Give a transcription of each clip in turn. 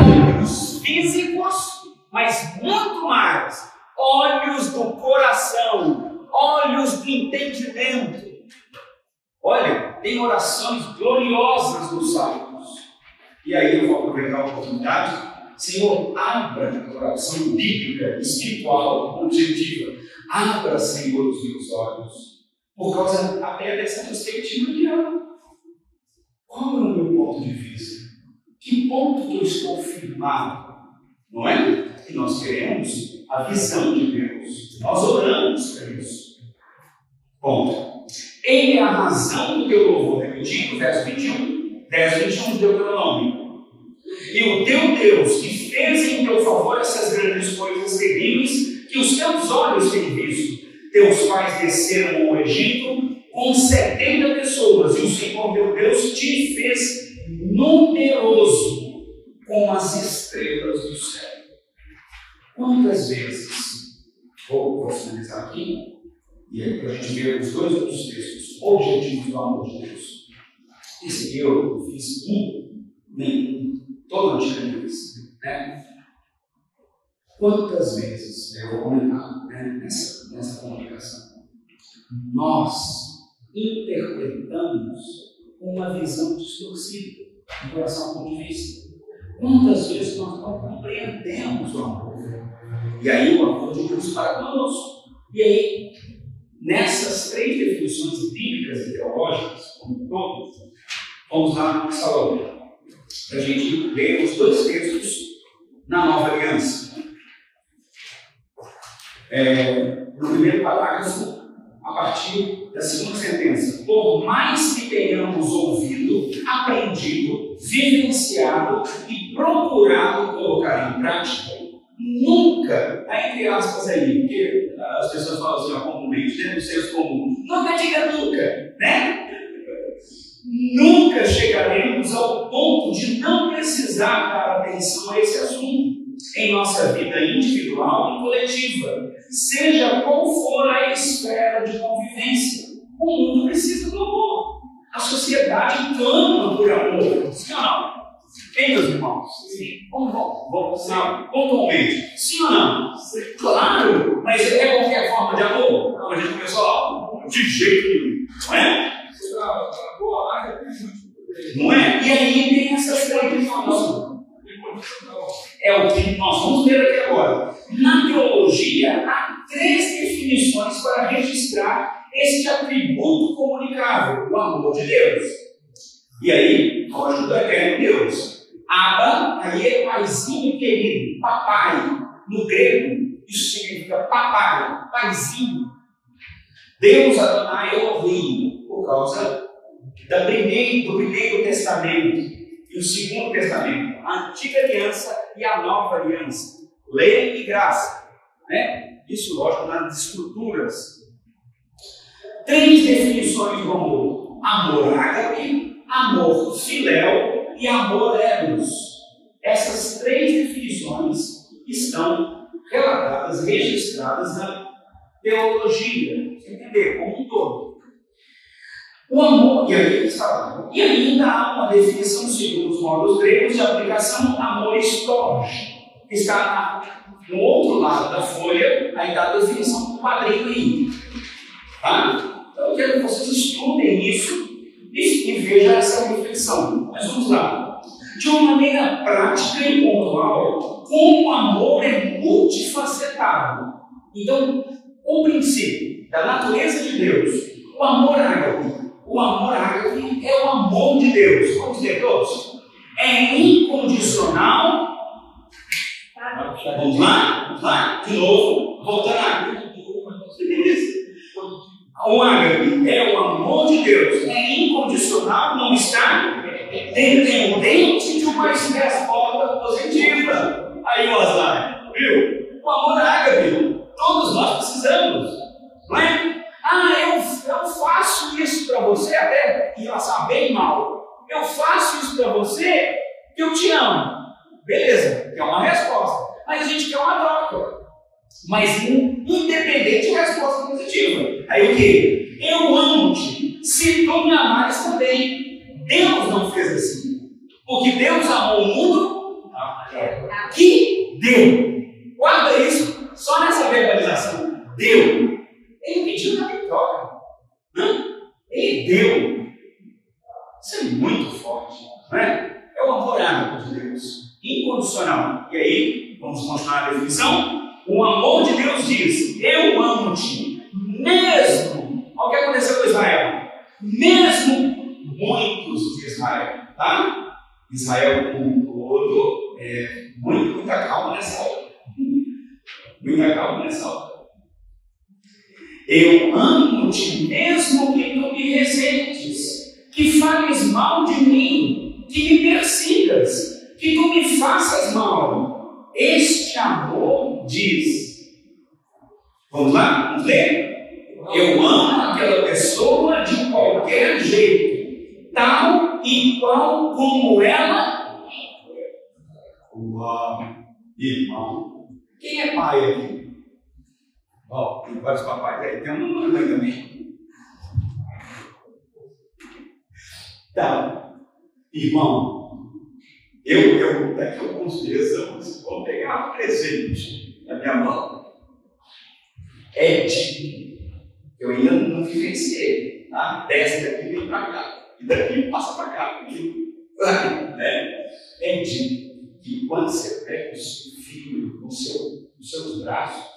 olhos físicos, mas muito mais, olhos do coração, olhos do entendimento. Olha, tem orações gloriosas dos salmos. E aí eu vou aproveitar a oportunidade. Senhor, abra a oração bíblica, espiritual, objetiva. Abra, Senhor, os meus olhos. Por causa até dessa perspectiva há. Qual é o meu ponto de vista? Que ponto que eu estou firmado? Não é? Que nós queremos a visão de Deus. Nós oramos para isso. Ponto. Ele é a razão do teu louvor repetido, verso 21, 10, 21 de Deuteronômio. E o teu Deus, que fez em teu favor essas grandes coisas terríveis, que os teus olhos têm visto. Teus pais desceram ao Egito com 70 pessoas, e o Senhor teu Deus te fez numeroso como as estrelas do céu. Quantas vezes, vou, finalizar aqui, e aí para a gente ver os dois outros textos, objetivos do amor de Deus. Esse aqui eu fiz um, nem toda a antiga né? Quantas vezes, eu vou comentar né, nessa, nessa comunicação, nós interpretamos uma visão distorcida em relação ao ponto de vista. Quantas vezes nós não compreendemos o amor? E aí o amor de Deus para conosco. E aí, nessas três definições bíblicas e teológicas, como todos, vamos lá no Salomão, a gente ler os dois textos na nova aliança. É, no primeiro parágrafo, a partir da segunda sentença. Por mais que tenhamos ouvido, aprendido, vivenciado e procurado colocar em prática, nunca, entre aspas aí, porque as pessoas falam assim, ó, comumente, dentro do senso comum, nunca diga nunca, né? Nunca chegaremos ao ponto de não precisar dar atenção a esse meus irmãos? Sim. Vamos, vamos, vamos não, pontualmente. Sim ou não? Sim. Claro, mas é qualquer forma de amor? Não, a gente começou lá, de jeito nenhum. Não é? Não é? E aí tem essas três é o que nós vamos ver aqui agora. Na teologia, há três definições para registrar este atributo comunicável, o amor de Deus. E aí, do eterno Deus. Abba, aí é paizinho querido, papai. No grego, isso significa papai, paizinho. Deus Adonai Elohim, por causa da primeiro, do primeiro testamento e o segundo testamento, a antiga aliança e a nova aliança, lei e graça. Né? Isso, lógico, nas estruturas. Três definições do amor: amor ágape, amor filéu e amor eros. Essas três definições estão relatadas, registradas na teologia, entender, como um todo. O amor, e aí eles falaram, e ainda há uma definição, segundo os modos gregos, de aplicação amor estorge, que está no outro lado da folha, aí está a definição do quadrinho aí. Tá? Então eu quero que vocês estudem isso e, vejam essa reflexão. Mas vamos lá. De uma maneira prática e pontual, como o amor é multifacetado. Então, o princípio da natureza de Deus, o amor ágape, o amor ágape é o amor de Deus. Vamos dizer todos? É incondicional. Vamos lá? Vamos lá? De novo. Voltando aqui. O ágape é o amor de Deus. É incondicional, não está dependente de uma resposta positiva. Aí, Osmar, viu? O amor ágape, todos nós precisamos. Não é? Ah, eu, eu faço isso para você, até em relação bem mal. Eu faço isso para você que eu te amo. Beleza, que é uma resposta. Mas a gente quer uma troca. Mas independente de resposta o que? Eu amo-te. Se tu me amares também. Deus não fez assim. Porque Deus amou o mundo Que deu. Guarda isso só nessa verbalização. Deu. Ele pediu nada em troca. Ele deu. Isso é muito forte. Não é? é o amor ágape de Deus. Incondicional. E aí, vamos continuar a definição. Israel como um todo, é, muito, muita calma nessa hora. Muita calma nessa hora. Eu amo-te mesmo que tu me resentes, que fales mal de mim, que me persigas, que tu me faças mal. Este amor diz. Vamos lá? Vamos ler? Eu amo aquela pessoa de qualquer jeito, tal qual como ela. Uau, irmão. Quem é pai aqui? Ó, oh, tem vários papais aí, tem uma mamãe também. Então, irmão, eu, eu daqui a alguns dias vou pegar um presente na minha mão. É de eu ainda não vivenciei. Tá? Desce daqui e vem para cá. E daqui passa para cá. Né? É dito que quando você pega o seu filho no seu, nos seus braços,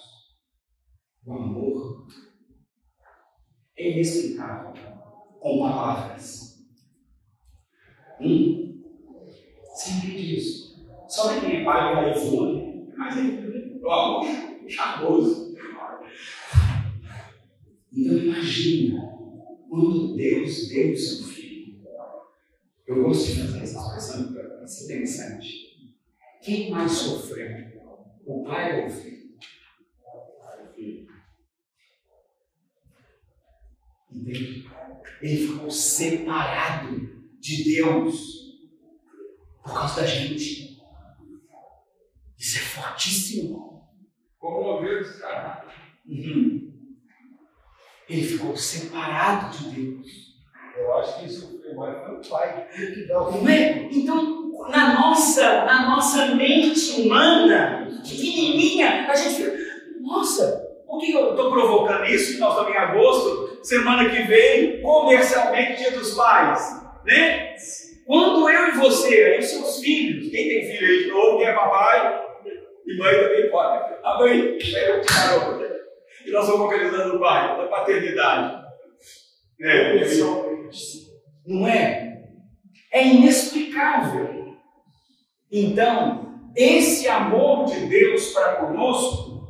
o amor é inexplicável com palavras. Hum? Você entende isso? Só quem é pai do iPhone, mas é o amor charmoso. Então imagina quando Deus deu o seu filho. Eu gosto de fazer essa expressão para ser interessante. Quem mais sofreu? O pai ou o filho? Entende? Ele ficou separado de Deus por causa da gente. Isso é fortíssimo. Como ouvir esse cara? Uhum. Ele ficou separado de Deus. Eu acho que isso foi o pai que dá o é? Então, na nossa, na nossa mente humana, pequenininha, a gente fica, nossa, por que eu estou provocando isso? Nós estamos em agosto, semana que vem, comercialmente, dia dos pais, né? Quando eu e você, aí os seus filhos, quem tem filho aí de novo, quem é papai, e mãe também pode. A mãe, caramba, e nós vamos organizando o pai, da paternidade. É, não é? É inexplicável. Então, esse amor de Deus para conosco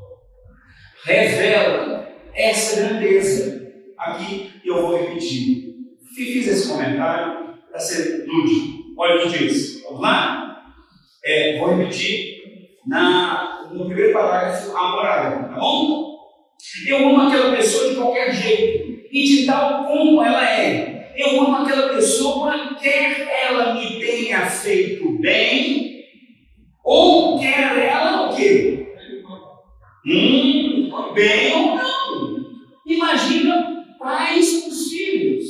revela essa grandeza. Aqui eu vou repetir. Fiz esse comentário para ser lúdico. Olha o que diz. Vamos lá? É, vou repetir na, no primeiro parágrafo a morada, tá bom? Eu amo aquela pessoa de qualquer jeito e de tal como ela é. Eu amo aquela pessoa, quer ela me tenha feito bem, ou quer ela o quê? Hum, bem ou não. Imagina pais com os filhos.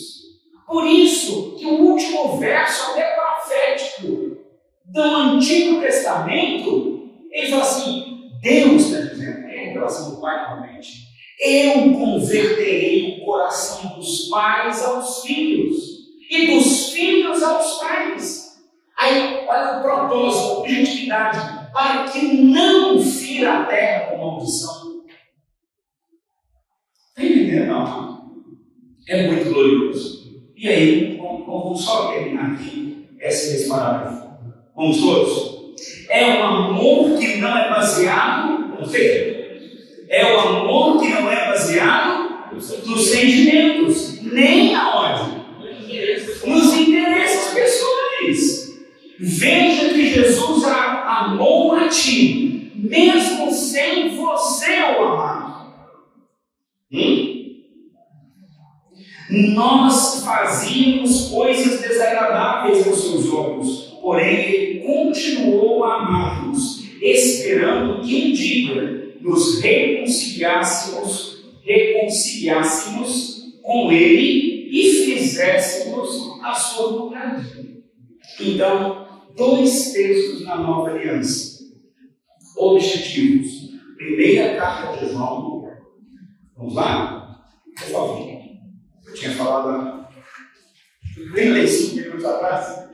Por isso que o último verso até profético do Antigo Testamento, ele fala assim, Deus está dizendo, é em relação ao pai realmente. Eu converterei o coração dos pais aos filhos e dos filhos aos pais. Aí, olha o propósito, a objetividade, para que não fira a terra com maldição. Não. É muito glorioso. E aí, vamos só terminar aqui esse parágrafo. Vamos todos? É um amor que não é baseado, ou seja, é o amor que não é baseado nos sentimentos, nem aonde? Nos interesses pessoais. Veja que Jesus amou a ti, mesmo sem você o amar. Hum? Nós fazíamos coisas desagradáveis aos seus olhos, porém ele continuou a amar-nos, esperando que um dia nos reconciliássemos, reconciliássemos com Ele e fizéssemos a sua vontade. Então, dois textos na nova aliança. Objetivos. Primeira carta de João. Vamos lá? Por favor. Tinha falado 35 minutos atrás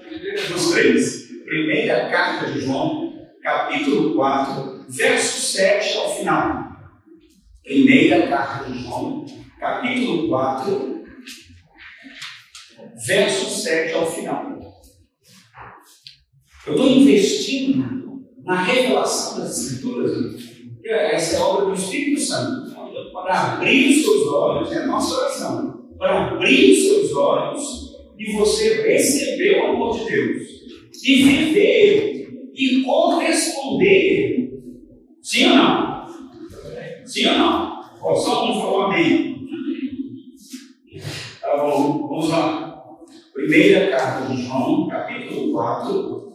dos três. Primeira carta de João, capítulo 4, verso 7 ao final. Primeira carta de João, capítulo 4, verso 7 ao final. Eu estou investindo na revelação das Escrituras, essa é a obra do Espírito Santo, para abrir os seus olhos, é a nossa oração, para abrir seus olhos e você receber o amor de Deus, e viver e corresponder. Sim ou não? Sim ou não? Ó, só um falou amém. Tá bom, vamos lá. Primeira carta de João, capítulo 4.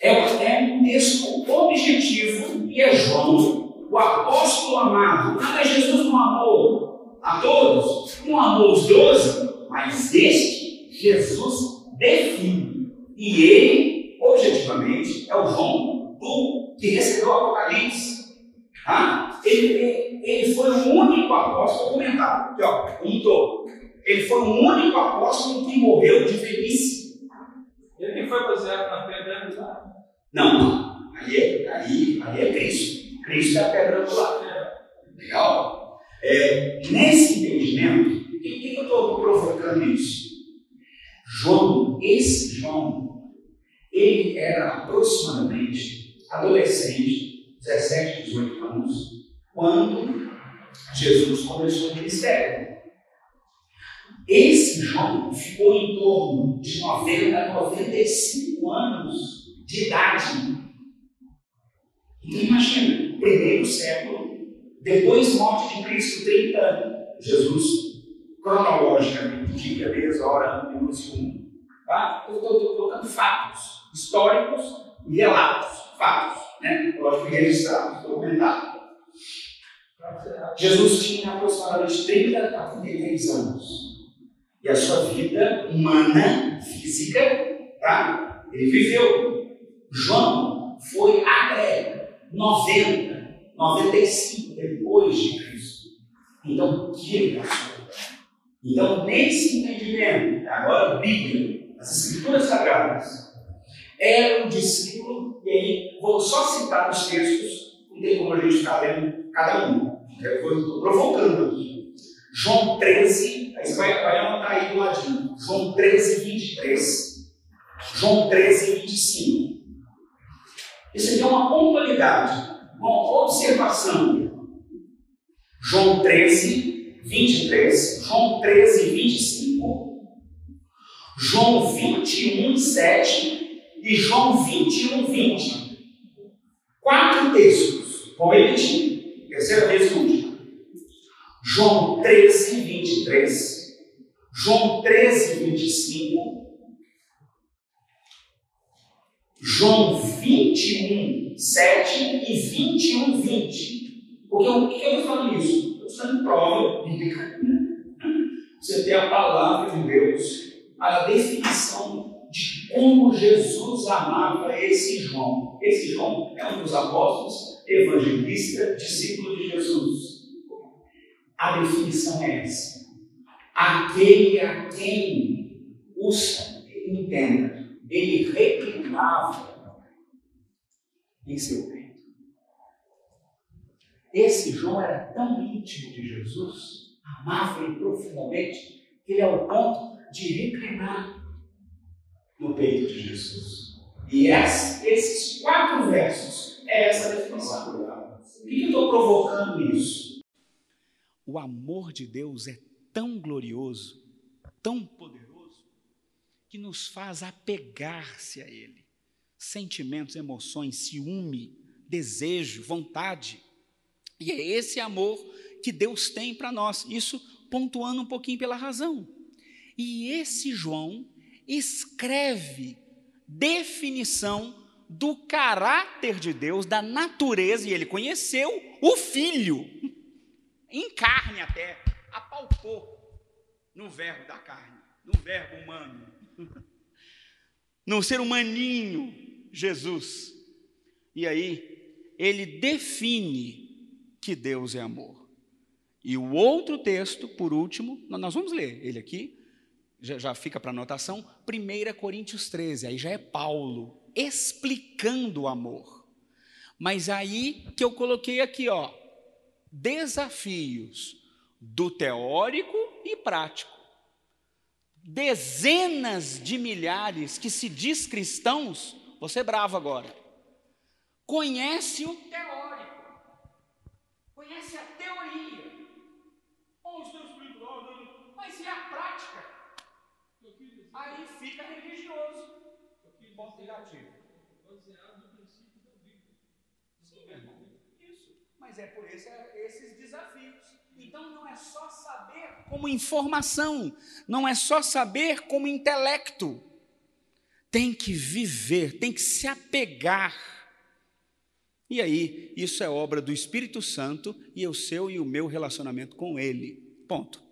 É, é um texto objetivo e é João, o apóstolo amado. Não é Jesus um amor a todos, um amor aos doze, mas este Jesus define. E ele, objetivamente, é o João do, que recebeu o Apocalipse. Tá? Ele, ele foi o único apóstolo, vou comentar, aqui, ó, um Ele foi o único apóstolo que morreu de velhice. Ele que foi baseado na pedra angular? Não, aí é, aí, aí é Cristo. Cristo é a pedra angular. Legal? É, nesse entendimento, por que, que eu estou provocando isso? João, esse João, ele era aproximadamente adolescente, 17, 18 anos, quando Jesus começou o ministério. Esse João ficou em torno de 90 a 95 anos de idade. Então imagina, primeiro século, depois morte de Cristo, 30 anos, Jesus cronologicamente, dia, mês, hora, minuto, segundo. Tá? Eu estou colocando fatos históricos e relatos, fatos, né? lógico, registrados, documentados. Jesus tinha aproximadamente 30 a 33 anos. E a sua vida humana, física, tá? ele viveu. João foi até 90, 95 depois de Cristo. Então, o que ele passou? Então, nesse entendimento, agora Bíblia, as Escrituras Sagradas, era um discípulo, e aí vou só citar os textos, não tem como a gente ficar lendo cada um. Estou provocando aqui. João 13, aí você vai, vai anotar aí do ladinho. João 13, 23. João 13, 25. Isso aqui é uma pontualidade, uma observação. João 13, 23, João 13, 25, João 21, 7 e João 21, 20. Quatro textos. Vou repetir. Terceira vez e última. João 13, 23, João 13, 25, João 21, 7 e 21, 20. Porque o que eu estou falando isso? Você não prova bíblica. Você tem a palavra de Deus, a definição de como Jesus amava esse João. Esse João é um dos apóstolos, evangelista, discípulo de Jesus. A definição é essa. Aquele a quem os entenda, ele reclinava em seu. Esse João era tão íntimo de Jesus, amava ele profundamente, que ele é o ponto de reclinar no peito de Jesus. E esses quatro versos é essa definição. Por que eu estou provocando isso? O amor de Deus é tão glorioso, tão poderoso, que nos faz apegar-se a Ele. Sentimentos, emoções, ciúme, desejo, vontade. E é esse amor que Deus tem para nós. Isso pontuando um pouquinho pela razão. E esse João escreve definição do caráter de Deus, da natureza, e ele conheceu o Filho, em carne até, apalpou no verbo da carne, no verbo humano. no ser humaninho Jesus. E aí, ele define que Deus é amor. E o outro texto, por último, nós vamos ler ele aqui, já, já fica para anotação, 1 Coríntios 13, aí já é Paulo explicando o amor. Mas aí que eu coloquei aqui, ó, desafios do teórico e prático. Dezenas de milhares que se diz cristãos, você é bravo agora, conhece o teórico, conhece a teoria. Oh, os teus mas e a prática? Aí fica religioso. Ponto negativo. Isso. Mas é por esse, esses desafios. Então não é só saber como informação, não é só saber como intelecto. Tem que viver, tem que se apegar. E aí, isso é obra do Espírito Santo e o seu e o meu relacionamento com Ele. Ponto.